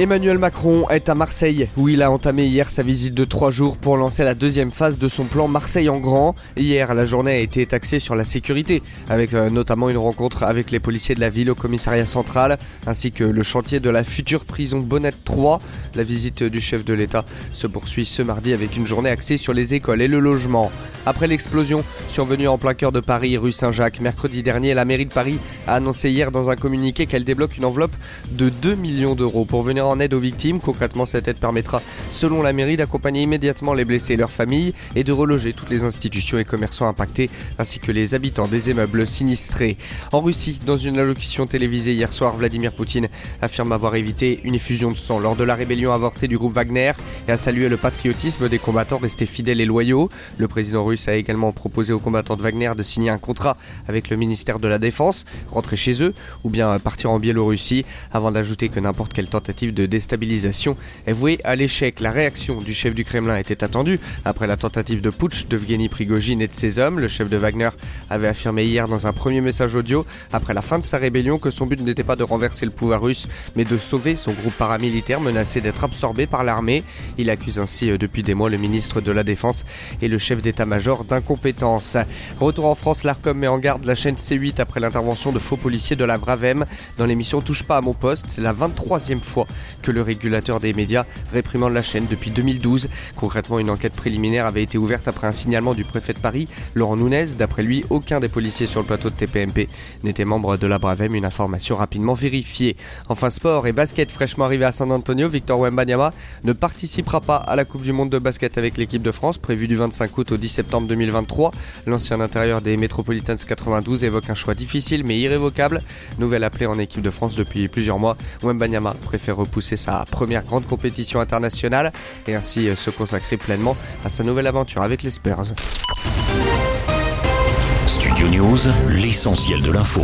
Emmanuel Macron est à Marseille, où il a entamé hier sa visite de trois jours pour lancer la deuxième phase de son plan Marseille en grand. Hier, la journée a été taxée sur la sécurité, avec euh, notamment une rencontre avec les policiers de la ville au commissariat central, ainsi que le chantier de la future prison Bonnette 3. La visite du chef de l'État se poursuit ce mardi avec une journée axée sur les écoles et le logement. Après l'explosion survenue en plein cœur de Paris, rue Saint-Jacques, mercredi dernier, la mairie de Paris a annoncé hier dans un communiqué qu'elle débloque une enveloppe de 2 millions d'euros pour venir en aide aux victimes. Concrètement, cette aide permettra, selon la mairie, d'accompagner immédiatement les blessés et leurs familles et de reloger toutes les institutions et commerçants impactés, ainsi que les habitants des immeubles sinistrés. En Russie, dans une allocution télévisée hier soir, Vladimir Poutine affirme avoir évité une effusion de sang lors de la rébellion avortée du groupe Wagner et a salué le patriotisme des combattants restés fidèles et loyaux. Le président russe a également proposé aux combattants de Wagner de signer un contrat avec le ministère de la Défense, rentrer chez eux ou bien partir en Biélorussie, avant d'ajouter que n'importe quelle tentative de de déstabilisation est vouée à l'échec. La réaction du chef du Kremlin était attendue après la tentative de putsch de Evgeny Prigogine et de ses hommes. Le chef de Wagner avait affirmé hier dans un premier message audio, après la fin de sa rébellion, que son but n'était pas de renverser le pouvoir russe, mais de sauver son groupe paramilitaire menacé d'être absorbé par l'armée. Il accuse ainsi euh, depuis des mois le ministre de la Défense et le chef d'état-major d'incompétence. Retour en France, l'ARCOM met en garde la chaîne C8 après l'intervention de faux policiers de la Bravem dans l'émission Touche pas à mon poste. La 23e fois que le régulateur des médias réprimande la chaîne depuis 2012. Concrètement, une enquête préliminaire avait été ouverte après un signalement du préfet de Paris, Laurent Nunez. D'après lui, aucun des policiers sur le plateau de TPMP n'était membre de la Bravem, une information rapidement vérifiée. Enfin, sport et basket fraîchement arrivé à San Antonio, Victor Wembanyama ne participera pas à la Coupe du Monde de basket avec l'équipe de France, prévue du 25 août au 10 septembre 2023. L'ancien intérieur des Metropolitans 92 évoque un choix difficile mais irrévocable. Nouvelle appelée en équipe de France depuis plusieurs mois, Wembanyama préfère repousser c'est sa première grande compétition internationale et ainsi euh, se consacrer pleinement à sa nouvelle aventure avec les Spurs. Studio News, l'essentiel de l'info.